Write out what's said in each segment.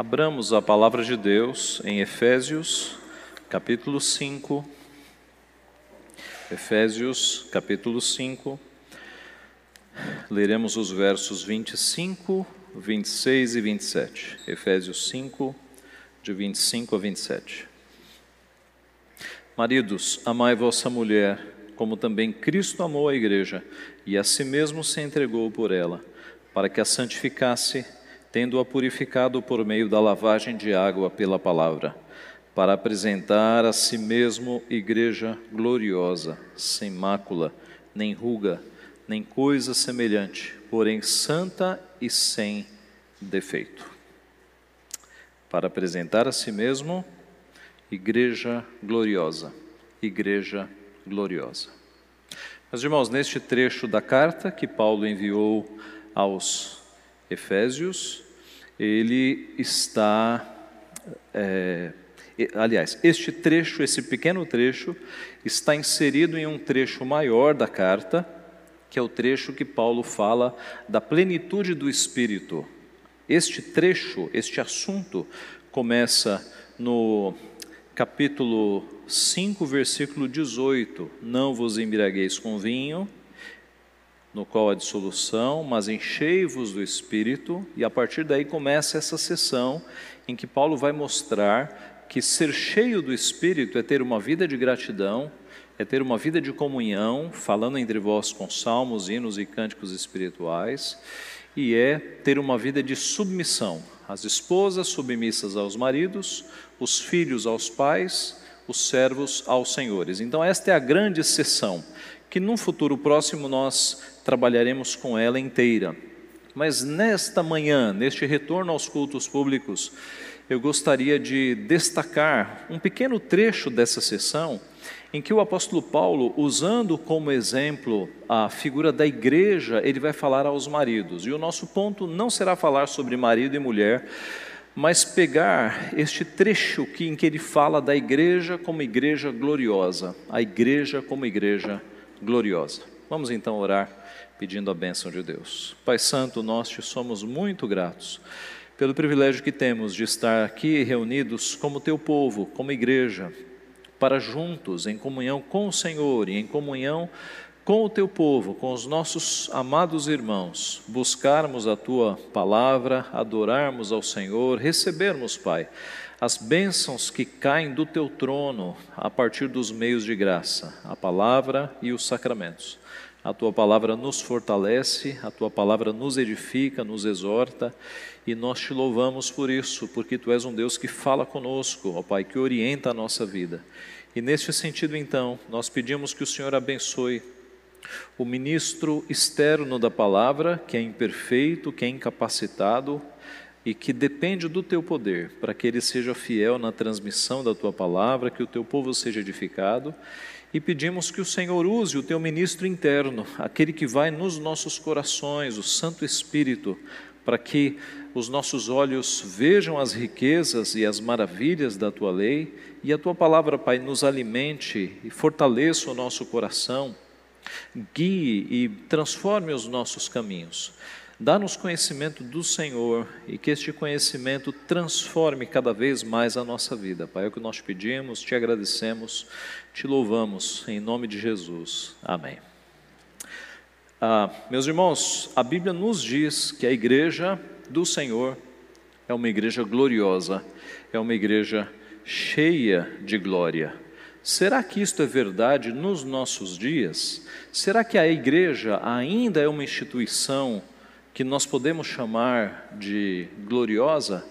Abramos a palavra de Deus em Efésios, capítulo 5. Efésios, capítulo 5. Leremos os versos 25, 26 e 27. Efésios 5, de 25 a 27. Maridos, amai vossa mulher, como também Cristo amou a igreja e a si mesmo se entregou por ela, para que a santificasse, tendo-a purificado por meio da lavagem de água pela palavra, para apresentar a si mesmo igreja gloriosa, sem mácula, nem ruga, nem coisa semelhante, porém santa e sem defeito. Para apresentar a si mesmo igreja gloriosa, igreja gloriosa. Meus irmãos, neste trecho da carta que Paulo enviou aos Efésios, ele está. É, aliás, este trecho, esse pequeno trecho, está inserido em um trecho maior da carta, que é o trecho que Paulo fala da plenitude do Espírito. Este trecho, este assunto, começa no capítulo 5, versículo 18: Não vos embriagueis com vinho, no qual há dissolução, mas enchei-vos do Espírito, e a partir daí começa essa sessão em que Paulo vai mostrar que ser cheio do Espírito é ter uma vida de gratidão, é ter uma vida de comunhão, falando entre vós com salmos, hinos e cânticos espirituais, e é ter uma vida de submissão. As esposas submissas aos maridos, os filhos aos pais, os servos aos senhores. Então, esta é a grande sessão, que num futuro próximo nós trabalharemos com ela inteira. Mas nesta manhã, neste retorno aos cultos públicos, eu gostaria de destacar um pequeno trecho dessa sessão em que o apóstolo Paulo, usando como exemplo a figura da igreja, ele vai falar aos maridos. E o nosso ponto não será falar sobre marido e mulher, mas pegar este trecho que, em que ele fala da igreja como igreja gloriosa, a igreja como igreja gloriosa. Vamos então orar pedindo a bênção de Deus. Pai Santo, nós te somos muito gratos pelo privilégio que temos de estar aqui reunidos como teu povo, como igreja, para juntos, em comunhão com o Senhor e em comunhão com o teu povo, com os nossos amados irmãos, buscarmos a tua palavra, adorarmos ao Senhor, recebermos, Pai, as bênçãos que caem do teu trono a partir dos meios de graça, a palavra e os sacramentos. A tua palavra nos fortalece, a tua palavra nos edifica, nos exorta, e nós te louvamos por isso, porque tu és um Deus que fala conosco, ó Pai, que orienta a nossa vida. E neste sentido, então, nós pedimos que o Senhor abençoe o ministro externo da palavra, que é imperfeito, que é incapacitado e que depende do teu poder, para que ele seja fiel na transmissão da tua palavra, que o teu povo seja edificado. E pedimos que o Senhor use o teu ministro interno, aquele que vai nos nossos corações, o Santo Espírito, para que os nossos olhos vejam as riquezas e as maravilhas da tua lei e a tua palavra, Pai, nos alimente e fortaleça o nosso coração, guie e transforme os nossos caminhos. Dá-nos conhecimento do Senhor e que este conhecimento transforme cada vez mais a nossa vida. Pai, é o que nós pedimos, te agradecemos, te louvamos, em nome de Jesus. Amém. Ah, meus irmãos, a Bíblia nos diz que a igreja do Senhor é uma igreja gloriosa, é uma igreja cheia de glória. Será que isto é verdade nos nossos dias? Será que a igreja ainda é uma instituição que nós podemos chamar de gloriosa?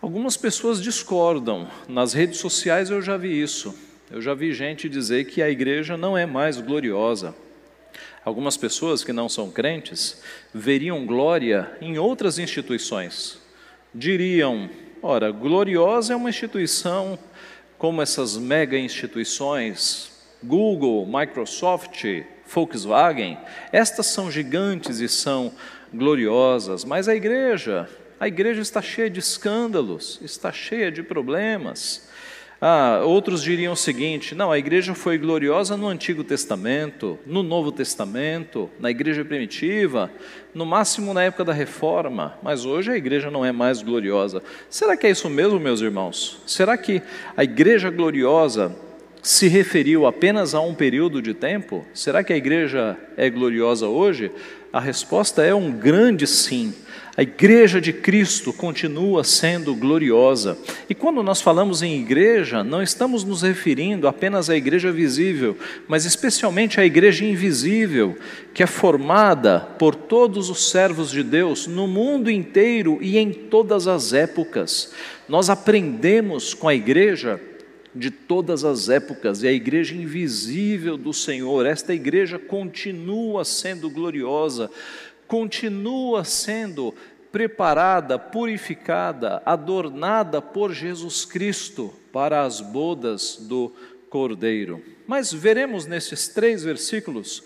Algumas pessoas discordam. Nas redes sociais eu já vi isso. Eu já vi gente dizer que a igreja não é mais gloriosa. Algumas pessoas que não são crentes veriam glória em outras instituições. Diriam: ora, gloriosa é uma instituição como essas mega instituições, Google, Microsoft, Volkswagen, estas são gigantes e são gloriosas, mas a igreja, a igreja está cheia de escândalos, está cheia de problemas. Ah, outros diriam o seguinte: não, a igreja foi gloriosa no Antigo Testamento, no Novo Testamento, na igreja primitiva, no máximo na época da reforma, mas hoje a igreja não é mais gloriosa. Será que é isso mesmo, meus irmãos? Será que a igreja gloriosa se referiu apenas a um período de tempo? Será que a igreja é gloriosa hoje? A resposta é um grande sim. A igreja de Cristo continua sendo gloriosa. E quando nós falamos em igreja, não estamos nos referindo apenas à igreja visível, mas especialmente à igreja invisível, que é formada por todos os servos de Deus no mundo inteiro e em todas as épocas. Nós aprendemos com a igreja de todas as épocas, e a igreja invisível do Senhor, esta igreja continua sendo gloriosa, continua sendo preparada, purificada, adornada por Jesus Cristo para as bodas do Cordeiro. Mas veremos nesses três versículos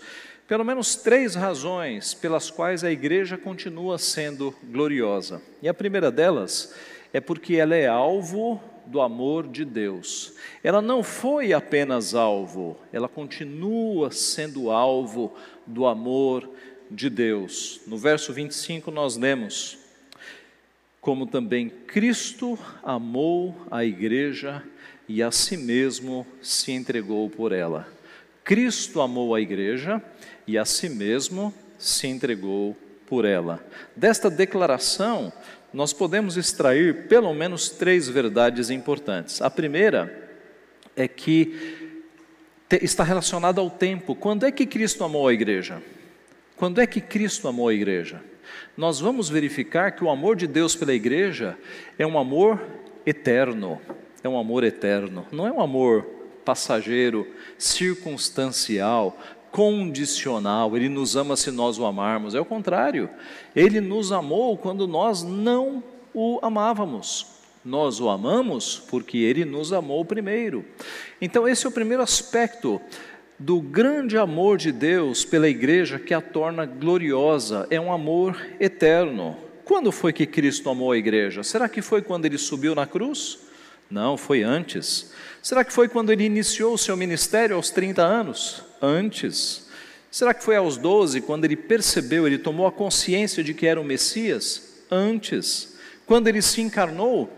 pelo menos três razões pelas quais a igreja continua sendo gloriosa. E a primeira delas é porque ela é alvo do amor de Deus. Ela não foi apenas alvo, ela continua sendo alvo do amor de Deus. No verso 25 nós lemos: Como também Cristo amou a igreja e a si mesmo se entregou por ela. Cristo amou a igreja e a si mesmo se entregou por ela. Desta declaração, nós podemos extrair pelo menos três verdades importantes. A primeira é que está relacionada ao tempo. Quando é que Cristo amou a igreja? Quando é que Cristo amou a igreja? Nós vamos verificar que o amor de Deus pela igreja é um amor eterno. É um amor eterno. Não é um amor passageiro, circunstancial, condicional. Ele nos ama se nós o amarmos. É o contrário. Ele nos amou quando nós não o amávamos. Nós o amamos porque ele nos amou primeiro. Então, esse é o primeiro aspecto do grande amor de Deus pela igreja que a torna gloriosa, é um amor eterno. Quando foi que Cristo amou a igreja? Será que foi quando ele subiu na cruz? Não, foi antes. Será que foi quando ele iniciou o seu ministério aos 30 anos? Antes. Será que foi aos 12, quando ele percebeu, ele tomou a consciência de que era o Messias? Antes. Quando ele se encarnou?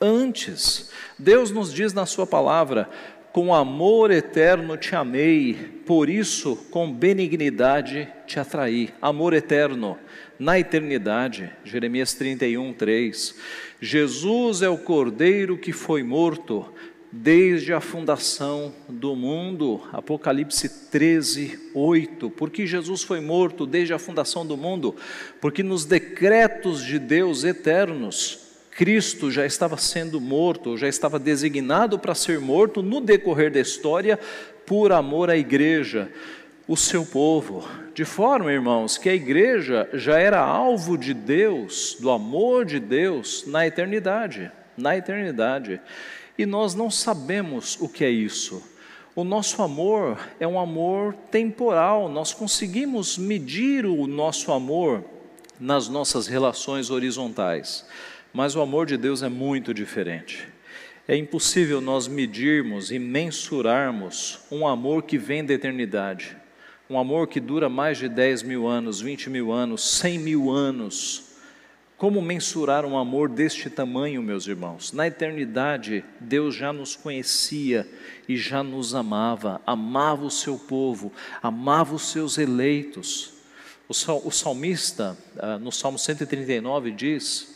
Antes. Deus nos diz na Sua palavra: com amor eterno te amei, por isso com benignidade te atraí. Amor eterno, na eternidade. Jeremias 31, 3. Jesus é o cordeiro que foi morto desde a fundação do mundo. Apocalipse 13, 8. Porque Jesus foi morto desde a fundação do mundo? Porque nos decretos de Deus eternos, Cristo já estava sendo morto, já estava designado para ser morto no decorrer da história, por amor à igreja, o seu povo. De forma, irmãos, que a igreja já era alvo de Deus, do amor de Deus, na eternidade. Na eternidade. E nós não sabemos o que é isso. O nosso amor é um amor temporal, nós conseguimos medir o nosso amor nas nossas relações horizontais. Mas o amor de Deus é muito diferente. É impossível nós medirmos e mensurarmos um amor que vem da eternidade, um amor que dura mais de 10 mil anos, 20 mil anos, 100 mil anos. Como mensurar um amor deste tamanho, meus irmãos? Na eternidade, Deus já nos conhecia e já nos amava, amava o seu povo, amava os seus eleitos. O salmista, ah, no Salmo 139, diz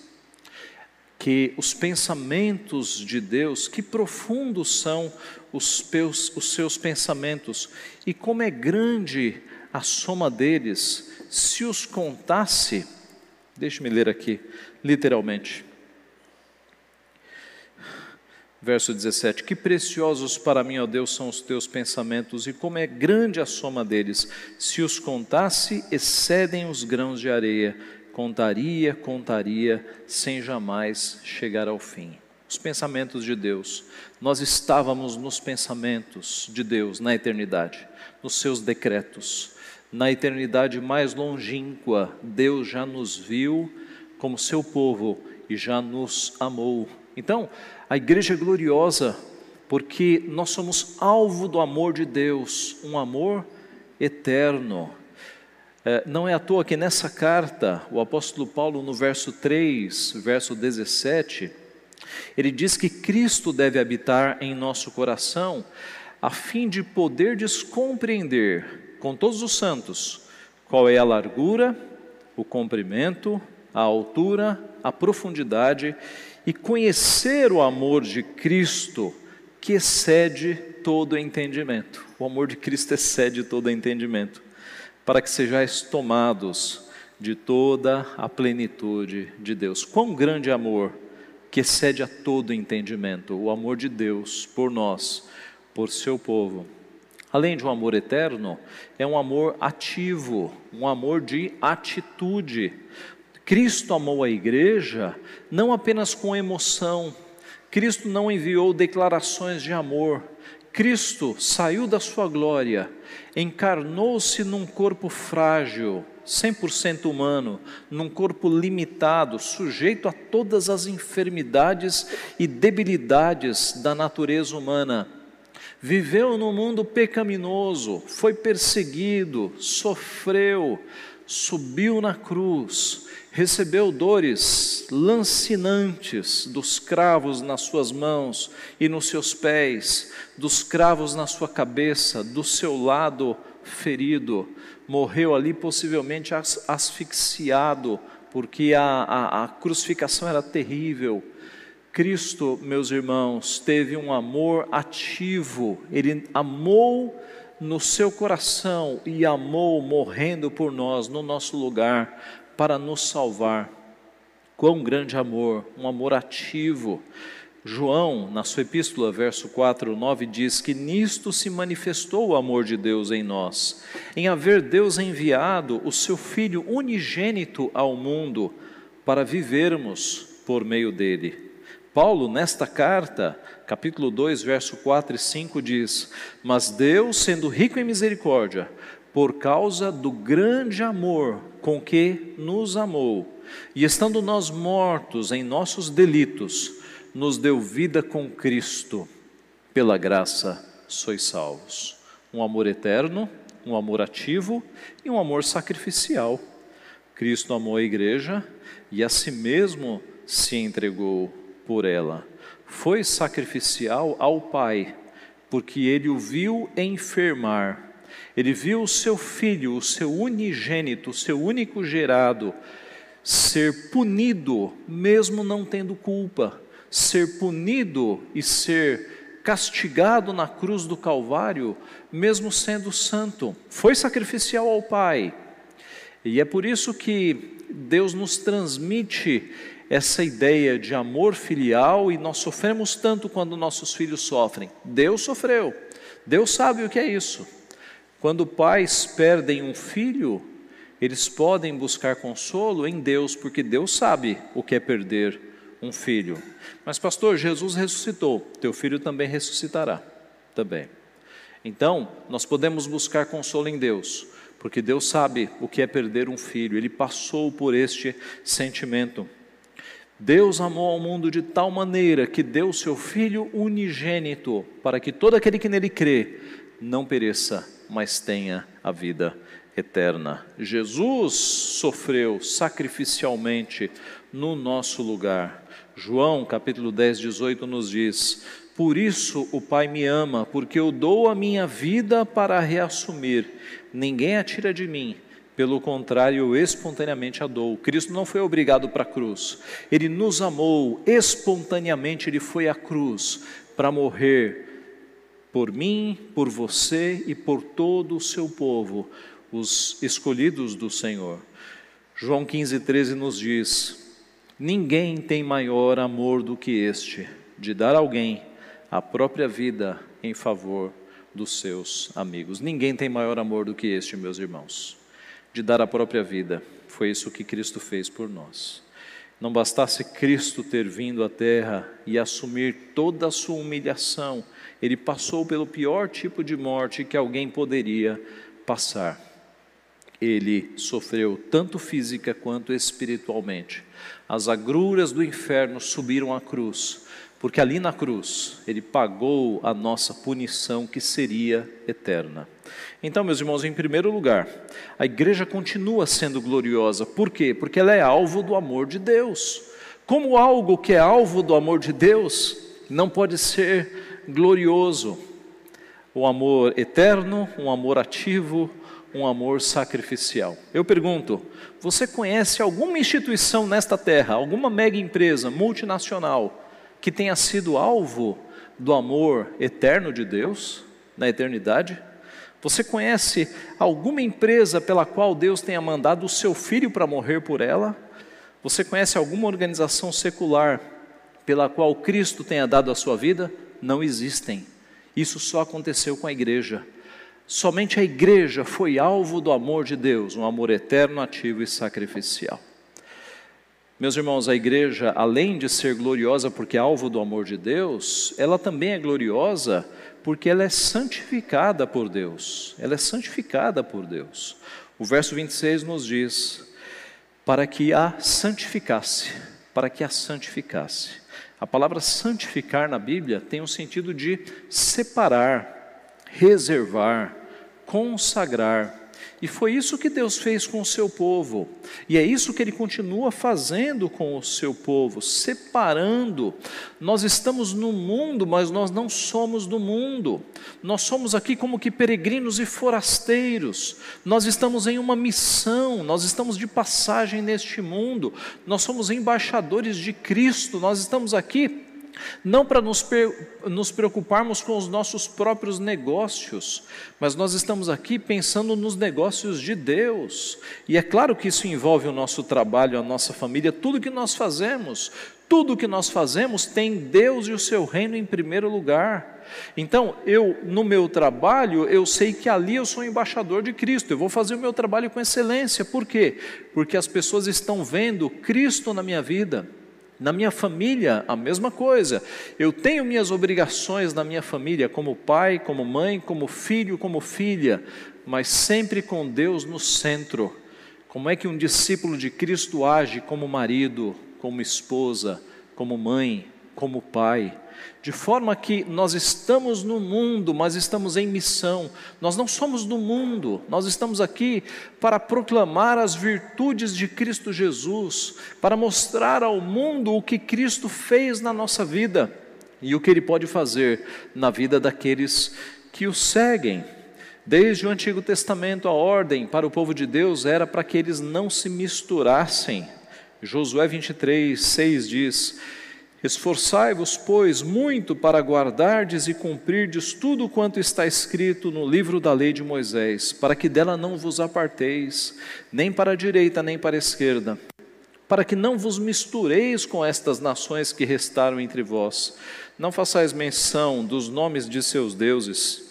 que os pensamentos de Deus, que profundos são os, seus, os seus pensamentos e como é grande a soma deles, se os contasse, deixe-me ler aqui, literalmente. Verso 17: Que preciosos para mim, ó Deus, são os teus pensamentos, e como é grande a soma deles. Se os contasse, excedem os grãos de areia contaria, contaria, sem jamais chegar ao fim. Os pensamentos de Deus. Nós estávamos nos pensamentos de Deus na eternidade, nos seus decretos. Na eternidade mais longínqua, Deus já nos viu como seu povo e já nos amou. Então, a igreja gloriosa porque nós somos alvo do amor de Deus, um amor eterno. É, não é à toa que nessa carta, o apóstolo Paulo, no verso 3, verso 17, ele diz que Cristo deve habitar em nosso coração, a fim de poder compreender com todos os santos qual é a largura, o comprimento, a altura, a profundidade e conhecer o amor de Cristo que excede todo entendimento. O amor de Cristo excede todo entendimento, para que sejais tomados de toda a plenitude de Deus. Quão grande amor que excede a todo entendimento, o amor de Deus por nós, por seu povo. Além de um amor eterno, é um amor ativo, um amor de atitude. Cristo amou a igreja não apenas com emoção, Cristo não enviou declarações de amor, Cristo saiu da sua glória, encarnou-se num corpo frágil, 100% humano, num corpo limitado, sujeito a todas as enfermidades e debilidades da natureza humana. Viveu no mundo pecaminoso, foi perseguido, sofreu, subiu na cruz, recebeu dores lancinantes dos cravos nas suas mãos e nos seus pés, dos cravos na sua cabeça, do seu lado ferido, morreu ali possivelmente asfixiado, porque a, a, a crucificação era terrível. Cristo, meus irmãos, teve um amor ativo, ele amou no seu coração e amou morrendo por nós, no nosso lugar, para nos salvar. Quão grande amor, um amor ativo. João, na sua epístola, verso 4, 9, diz que nisto se manifestou o amor de Deus em nós, em haver Deus enviado o seu Filho unigênito ao mundo para vivermos por meio dele. Paulo, nesta carta, capítulo 2, verso 4 e 5, diz: Mas Deus, sendo rico em misericórdia, por causa do grande amor com que nos amou, e estando nós mortos em nossos delitos, nos deu vida com Cristo, pela graça sois salvos. Um amor eterno, um amor ativo e um amor sacrificial. Cristo amou a igreja e a si mesmo se entregou por ela. Foi sacrificial ao Pai, porque ele o viu enfermar. Ele viu o seu filho, o seu unigênito, o seu único gerado, ser punido, mesmo não tendo culpa, ser punido e ser castigado na cruz do Calvário, mesmo sendo santo. Foi sacrificial ao Pai. E é por isso que Deus nos transmite essa ideia de amor filial e nós sofremos tanto quando nossos filhos sofrem. Deus sofreu, Deus sabe o que é isso. Quando pais perdem um filho, eles podem buscar consolo em Deus, porque Deus sabe o que é perder um filho. Mas, pastor, Jesus ressuscitou, teu filho também ressuscitará. Também. Então, nós podemos buscar consolo em Deus, porque Deus sabe o que é perder um filho, ele passou por este sentimento. Deus amou ao mundo de tal maneira que deu seu Filho unigênito, para que todo aquele que nele crê não pereça, mas tenha a vida eterna. Jesus sofreu sacrificialmente no nosso lugar. João capítulo 10, 18 nos diz: Por isso o Pai me ama, porque eu dou a minha vida para reassumir. Ninguém a tira de mim pelo contrário, eu espontaneamente a dou. Cristo não foi obrigado para a cruz, ele nos amou espontaneamente, ele foi à cruz para morrer por mim, por você e por todo o seu povo, os escolhidos do Senhor. João 15, 13 nos diz: Ninguém tem maior amor do que este, de dar alguém a própria vida em favor dos seus amigos. Ninguém tem maior amor do que este, meus irmãos de dar a própria vida. Foi isso que Cristo fez por nós. Não bastasse Cristo ter vindo à terra e assumir toda a sua humilhação, ele passou pelo pior tipo de morte que alguém poderia passar. ele sofreu tanto física quanto espiritualmente. As agruras do inferno subiram à cruz, porque ali na cruz ele pagou a nossa punição que seria eterna. Então, meus irmãos, em primeiro lugar, a igreja continua sendo gloriosa. Por quê? Porque ela é alvo do amor de Deus. Como algo que é alvo do amor de Deus não pode ser glorioso. O amor eterno, um amor ativo, um amor sacrificial. Eu pergunto: você conhece alguma instituição nesta terra, alguma mega empresa multinacional que tenha sido alvo do amor eterno de Deus na eternidade? Você conhece alguma empresa pela qual Deus tenha mandado o seu filho para morrer por ela? Você conhece alguma organização secular pela qual Cristo tenha dado a sua vida? Não existem. Isso só aconteceu com a igreja. Somente a igreja foi alvo do amor de Deus, um amor eterno, ativo e sacrificial. Meus irmãos, a igreja, além de ser gloriosa porque é alvo do amor de Deus, ela também é gloriosa porque ela é santificada por Deus. Ela é santificada por Deus. O verso 26 nos diz: para que a santificasse, para que a santificasse. A palavra santificar na Bíblia tem o um sentido de separar, reservar, consagrar. E foi isso que Deus fez com o seu povo. E é isso que ele continua fazendo com o seu povo, separando. Nós estamos no mundo, mas nós não somos do mundo. Nós somos aqui como que peregrinos e forasteiros. Nós estamos em uma missão, nós estamos de passagem neste mundo. Nós somos embaixadores de Cristo. Nós estamos aqui não para nos, nos, preocuparmos com os nossos próprios negócios, mas nós estamos aqui pensando nos negócios de Deus. E é claro que isso envolve o nosso trabalho, a nossa família, tudo que nós fazemos. Tudo que nós fazemos tem Deus e o seu reino em primeiro lugar. Então, eu no meu trabalho, eu sei que ali eu sou embaixador de Cristo. Eu vou fazer o meu trabalho com excelência. Por quê? Porque as pessoas estão vendo Cristo na minha vida. Na minha família, a mesma coisa. Eu tenho minhas obrigações na minha família, como pai, como mãe, como filho, como filha, mas sempre com Deus no centro. Como é que um discípulo de Cristo age como marido, como esposa, como mãe, como pai? De forma que nós estamos no mundo, mas estamos em missão. Nós não somos do mundo, nós estamos aqui para proclamar as virtudes de Cristo Jesus, para mostrar ao mundo o que Cristo fez na nossa vida e o que Ele pode fazer na vida daqueles que o seguem. Desde o Antigo Testamento, a ordem para o povo de Deus era para que eles não se misturassem. Josué 23, 6 diz: Esforçai-vos, pois, muito para guardardes e cumprirdes tudo quanto está escrito no livro da lei de Moisés, para que dela não vos aparteis, nem para a direita, nem para a esquerda, para que não vos mistureis com estas nações que restaram entre vós. Não façais menção dos nomes de seus deuses,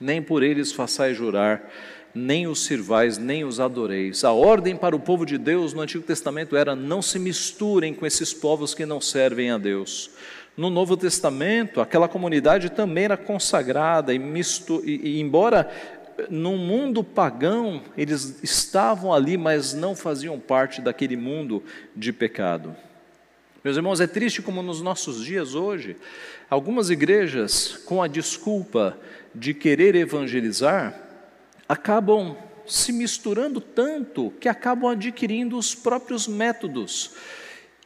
nem por eles façais jurar nem os sirvais, nem os adoreis. A ordem para o povo de Deus no Antigo Testamento era: não se misturem com esses povos que não servem a Deus. No Novo Testamento, aquela comunidade também era consagrada, e, misto, e, e embora no mundo pagão eles estavam ali, mas não faziam parte daquele mundo de pecado. Meus irmãos, é triste como nos nossos dias hoje, algumas igrejas, com a desculpa de querer evangelizar, acabam se misturando tanto que acabam adquirindo os próprios métodos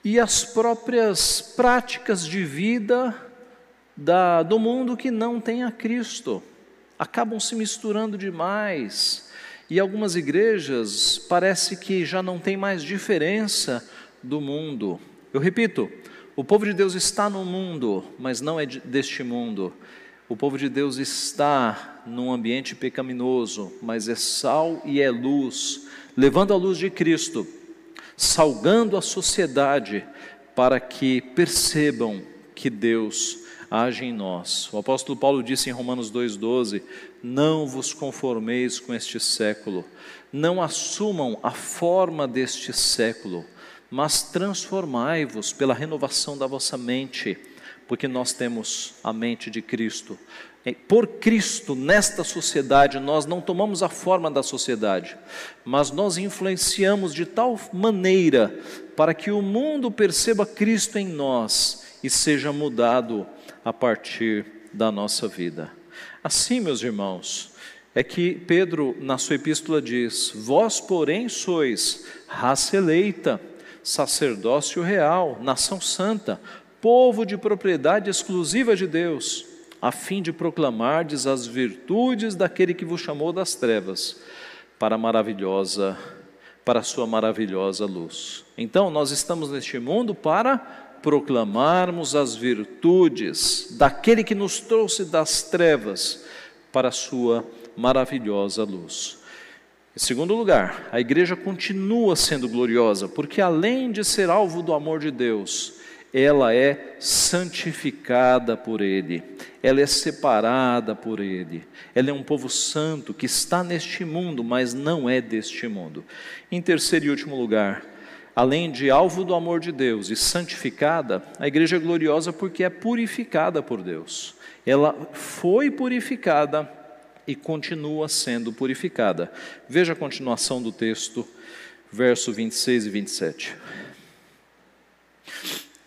e as próprias práticas de vida da, do mundo que não tem a Cristo. Acabam se misturando demais. E algumas igrejas parece que já não tem mais diferença do mundo. Eu repito, o povo de Deus está no mundo, mas não é deste mundo. O povo de Deus está num ambiente pecaminoso, mas é sal e é luz, levando a luz de Cristo, salgando a sociedade para que percebam que Deus age em nós. O apóstolo Paulo disse em Romanos 2,12: Não vos conformeis com este século, não assumam a forma deste século, mas transformai-vos pela renovação da vossa mente porque nós temos a mente de Cristo. por Cristo nesta sociedade, nós não tomamos a forma da sociedade, mas nós influenciamos de tal maneira para que o mundo perceba Cristo em nós e seja mudado a partir da nossa vida. Assim, meus irmãos, é que Pedro, na sua epístola, diz: Vós, porém, sois raça eleita, sacerdócio real, nação santa, povo de propriedade exclusiva de Deus a fim de proclamardes as virtudes daquele que vos chamou das trevas para a maravilhosa para a sua maravilhosa luz. Então, nós estamos neste mundo para proclamarmos as virtudes daquele que nos trouxe das trevas para a sua maravilhosa luz. Em segundo lugar, a igreja continua sendo gloriosa, porque além de ser alvo do amor de Deus, ela é santificada por Ele, ela é separada por Ele, ela é um povo santo que está neste mundo, mas não é deste mundo. Em terceiro e último lugar, além de alvo do amor de Deus e santificada, a igreja é gloriosa porque é purificada por Deus. Ela foi purificada e continua sendo purificada. Veja a continuação do texto, verso 26 e 27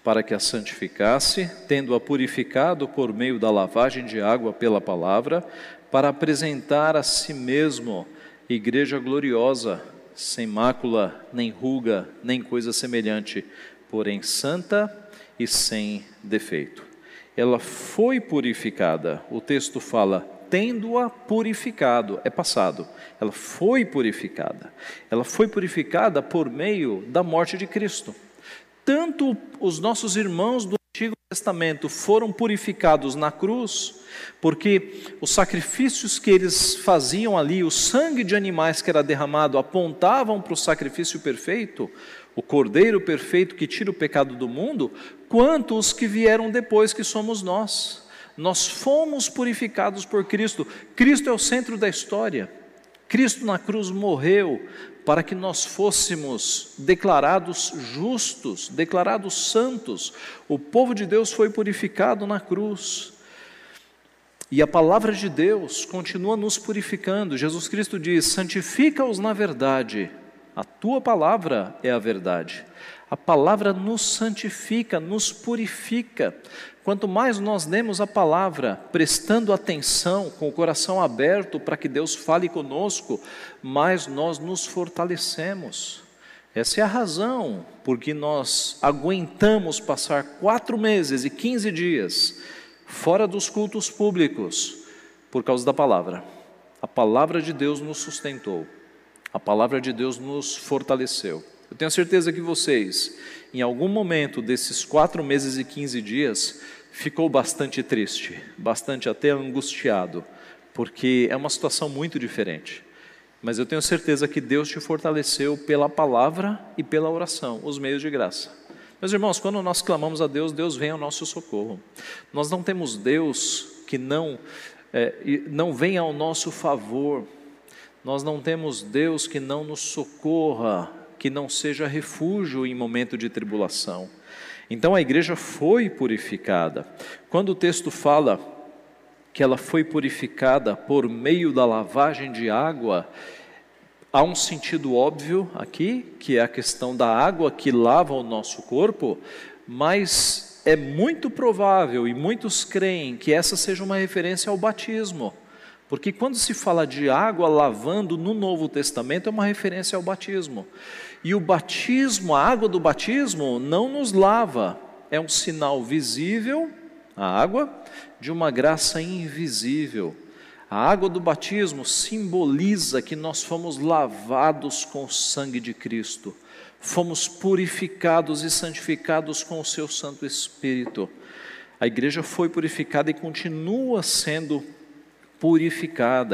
para que a santificasse, tendo-a purificado por meio da lavagem de água pela palavra, para apresentar a si mesmo igreja gloriosa, sem mácula, nem ruga, nem coisa semelhante, porém santa e sem defeito. Ela foi purificada, o texto fala, tendo-a purificado, é passado. Ela foi purificada. Ela foi purificada por meio da morte de Cristo tanto os nossos irmãos do Antigo Testamento foram purificados na cruz, porque os sacrifícios que eles faziam ali, o sangue de animais que era derramado, apontavam para o sacrifício perfeito, o cordeiro perfeito que tira o pecado do mundo, quanto os que vieram depois, que somos nós. Nós fomos purificados por Cristo. Cristo é o centro da história. Cristo na cruz morreu para que nós fôssemos declarados justos, declarados santos. O povo de Deus foi purificado na cruz. E a palavra de Deus continua nos purificando. Jesus Cristo diz: santifica-os na verdade, a tua palavra é a verdade. A palavra nos santifica, nos purifica. Quanto mais nós lemos a palavra, prestando atenção, com o coração aberto para que Deus fale conosco, mais nós nos fortalecemos. Essa é a razão por que nós aguentamos passar quatro meses e quinze dias fora dos cultos públicos, por causa da palavra. A palavra de Deus nos sustentou, a palavra de Deus nos fortaleceu. Eu tenho certeza que vocês, em algum momento desses quatro meses e quinze dias, ficou bastante triste, bastante até angustiado, porque é uma situação muito diferente. Mas eu tenho certeza que Deus te fortaleceu pela palavra e pela oração, os meios de graça. Meus irmãos, quando nós clamamos a Deus, Deus vem ao nosso socorro. Nós não temos Deus que não, é, não vem ao nosso favor. Nós não temos Deus que não nos socorra que não seja refúgio em momento de tribulação. Então a igreja foi purificada. Quando o texto fala que ela foi purificada por meio da lavagem de água, há um sentido óbvio aqui, que é a questão da água que lava o nosso corpo, mas é muito provável e muitos creem que essa seja uma referência ao batismo. Porque quando se fala de água lavando no Novo Testamento, é uma referência ao batismo. E o batismo, a água do batismo, não nos lava, é um sinal visível, a água, de uma graça invisível. A água do batismo simboliza que nós fomos lavados com o sangue de Cristo, fomos purificados e santificados com o seu Santo Espírito. A igreja foi purificada e continua sendo purificada.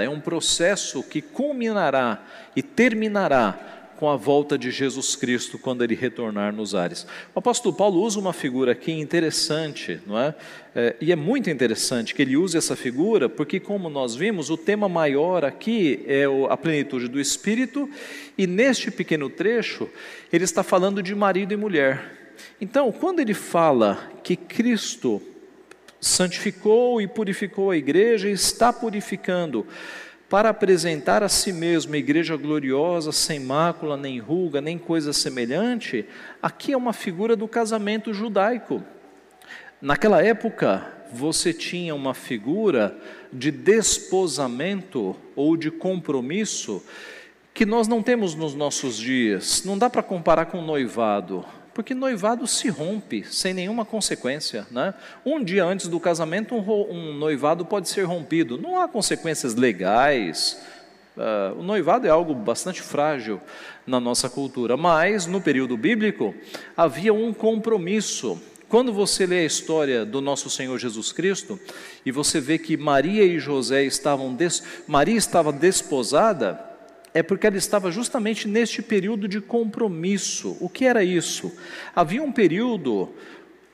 É um processo que culminará e terminará com a volta de Jesus Cristo quando ele retornar nos ares. O apóstolo Paulo usa uma figura aqui interessante, não é? é? E é muito interessante que ele use essa figura, porque, como nós vimos, o tema maior aqui é a plenitude do Espírito, e neste pequeno trecho, ele está falando de marido e mulher. Então, quando ele fala que Cristo santificou e purificou a igreja e está purificando para apresentar a si mesmo a igreja gloriosa, sem mácula, nem ruga, nem coisa semelhante, aqui é uma figura do casamento judaico. Naquela época, você tinha uma figura de desposamento ou de compromisso que nós não temos nos nossos dias. Não dá para comparar com noivado porque noivado se rompe sem nenhuma consequência. Né? Um dia antes do casamento, um, noivado pode ser rompido, não há consequências legais. Uh, o noivado é algo bastante frágil na nossa cultura, mas no período bíblico havia um compromisso. Quando você lê a história do nosso Senhor Jesus Cristo e você vê que Maria e José estavam des... Maria estava desposada, é porque ela estava justamente neste período de compromisso. O que era isso? Havia um período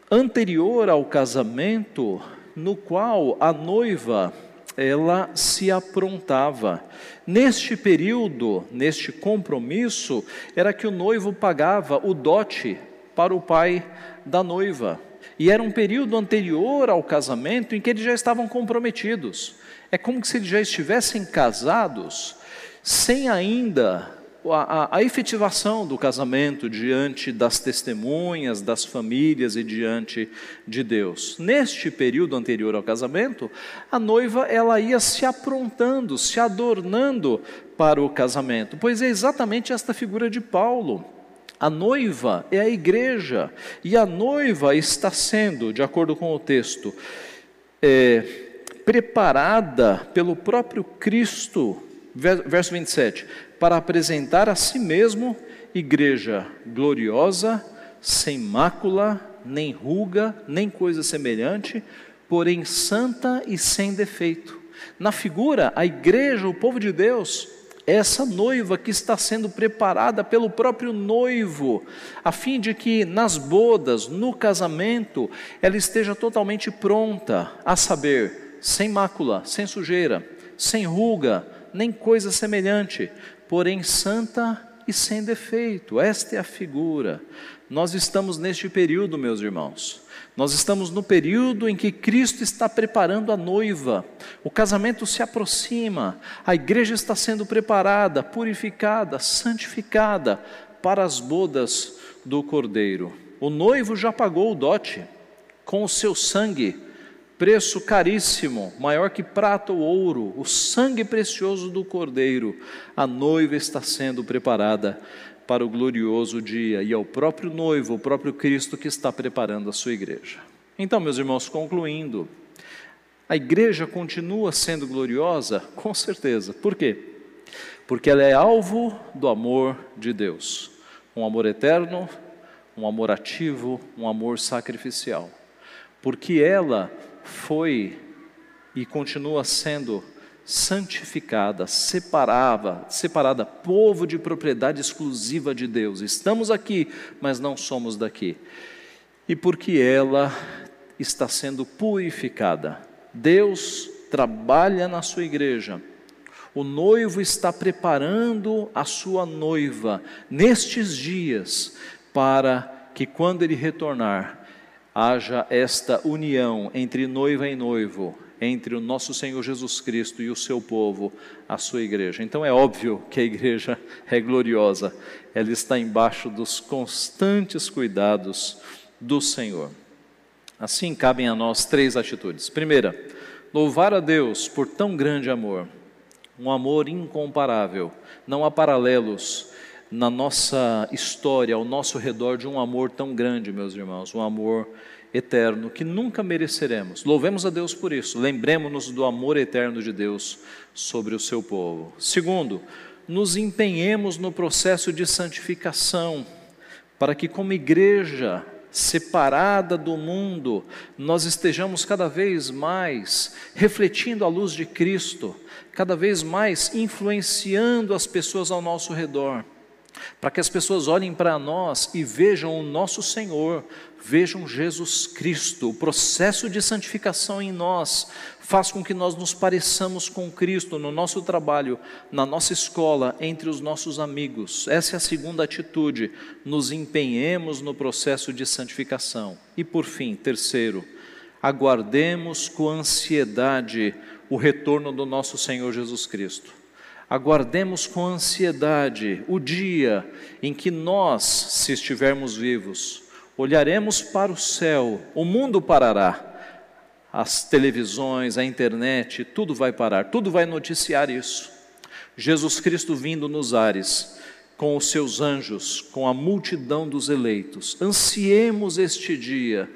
anterior ao casamento no qual a noiva ela se aprontava. Neste período, neste compromisso, era que o noivo pagava o dote para o pai da noiva. E era um período anterior ao casamento em que eles já estavam comprometidos. É como se eles já estivessem casados sem ainda a, a, a, efetivação do casamento diante das testemunhas, das famílias e diante de Deus. Neste período anterior ao casamento, a noiva ela ia se aprontando, se adornando para o casamento, pois é exatamente esta figura de Paulo. A noiva é a igreja, e a noiva está sendo, de acordo com o texto, é, preparada pelo próprio Cristo Verso 27, para apresentar a si mesmo igreja gloriosa, sem mácula, nem ruga, nem coisa semelhante, porém santa e sem defeito. Na figura, a igreja, o povo de Deus, é essa noiva que está sendo preparada pelo próprio noivo, a fim de que nas bodas, no casamento, ela esteja totalmente pronta, a saber, sem mácula, sem sujeira, sem ruga, nem coisa semelhante, porém santa e sem defeito. Esta é a figura. Nós estamos neste período, meus irmãos. Nós estamos no período em que Cristo está preparando a noiva. O casamento se aproxima, a igreja está sendo preparada, purificada, santificada para as bodas do Cordeiro. O noivo já pagou o dote com o seu sangue preço caríssimo, maior que prata ou ouro, o sangue precioso do Cordeiro, a noiva está sendo preparada para o glorioso dia, e é o próprio noivo, o próprio Cristo que está preparando a sua igreja. Então, meus irmãos, concluindo, a igreja continua sendo gloriosa? Com certeza. Por quê? Porque ela é alvo do amor de Deus. Um amor eterno, um amor ativo, um amor sacrificial. Porque ela foi e continua sendo santificada, separada, separada, povo de propriedade exclusiva de Deus. Estamos aqui, mas não somos daqui. E porque ela está sendo purificada. Deus trabalha na sua igreja. O noivo está preparando a sua noiva nestes dias para que quando ele retornar, haja esta união entre noiva e noivo, entre o nosso Senhor Jesus Cristo e o seu povo, a sua igreja. Então é óbvio que a igreja é gloriosa, ela está embaixo dos constantes cuidados do Senhor. Assim cabem a nós três atitudes. Primeira, louvar a Deus por tão grande amor, um amor incomparável, não há paralelos na nossa história, ao nosso redor, de um amor tão grande, meus irmãos, um amor eterno que nunca mereceremos. Louvemos a Deus por isso, lembremos-nos do amor eterno de Deus sobre o seu povo. Segundo, nos empenhemos no processo de santificação, para que, como igreja separada do mundo, nós estejamos cada vez mais refletindo a luz de Cristo, cada vez mais influenciando as pessoas ao nosso redor para que as pessoas olhem para nós e vejam o nosso Senhor, vejam Jesus Cristo. O processo de santificação em nós faz com que nós nos pareçamos com Cristo no nosso trabalho, na nossa escola, entre os nossos amigos. Essa é a segunda atitude, nos empenhemos no processo de santificação. E por fim, terceiro, aguardemos com ansiedade o retorno do nosso Senhor Jesus Cristo. Aguardemos com ansiedade o dia em que nós, se estivermos vivos, olharemos para o céu, o mundo parará, as televisões, a internet, tudo vai parar, tudo vai noticiar isso. Jesus Cristo vindo nos ares, com os seus anjos, com a multidão dos eleitos. Ansiemos este dia.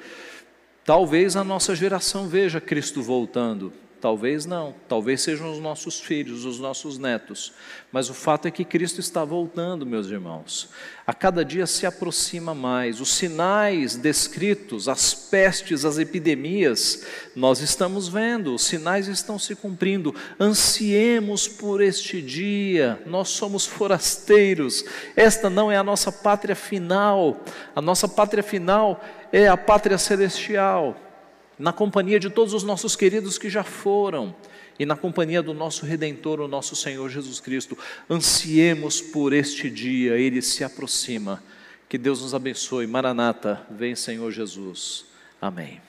Talvez a nossa geração veja Cristo voltando, Talvez não, talvez sejam os nossos filhos, os nossos netos, mas o fato é que Cristo está voltando, meus irmãos. A cada dia se aproxima mais. Os sinais descritos, as pestes, as epidemias, nós estamos vendo, os sinais estão se cumprindo. Ansiemos por este dia, nós somos forasteiros, esta não é a nossa pátria final, a nossa pátria final é a pátria celestial na companhia de todos os nossos queridos que já foram e na companhia do nosso Redentor, o nosso Senhor Jesus Cristo. Ansiemos por este dia, ele se aproxima. Que Deus nos abençoe. Maranata, vem Senhor Jesus. Amém.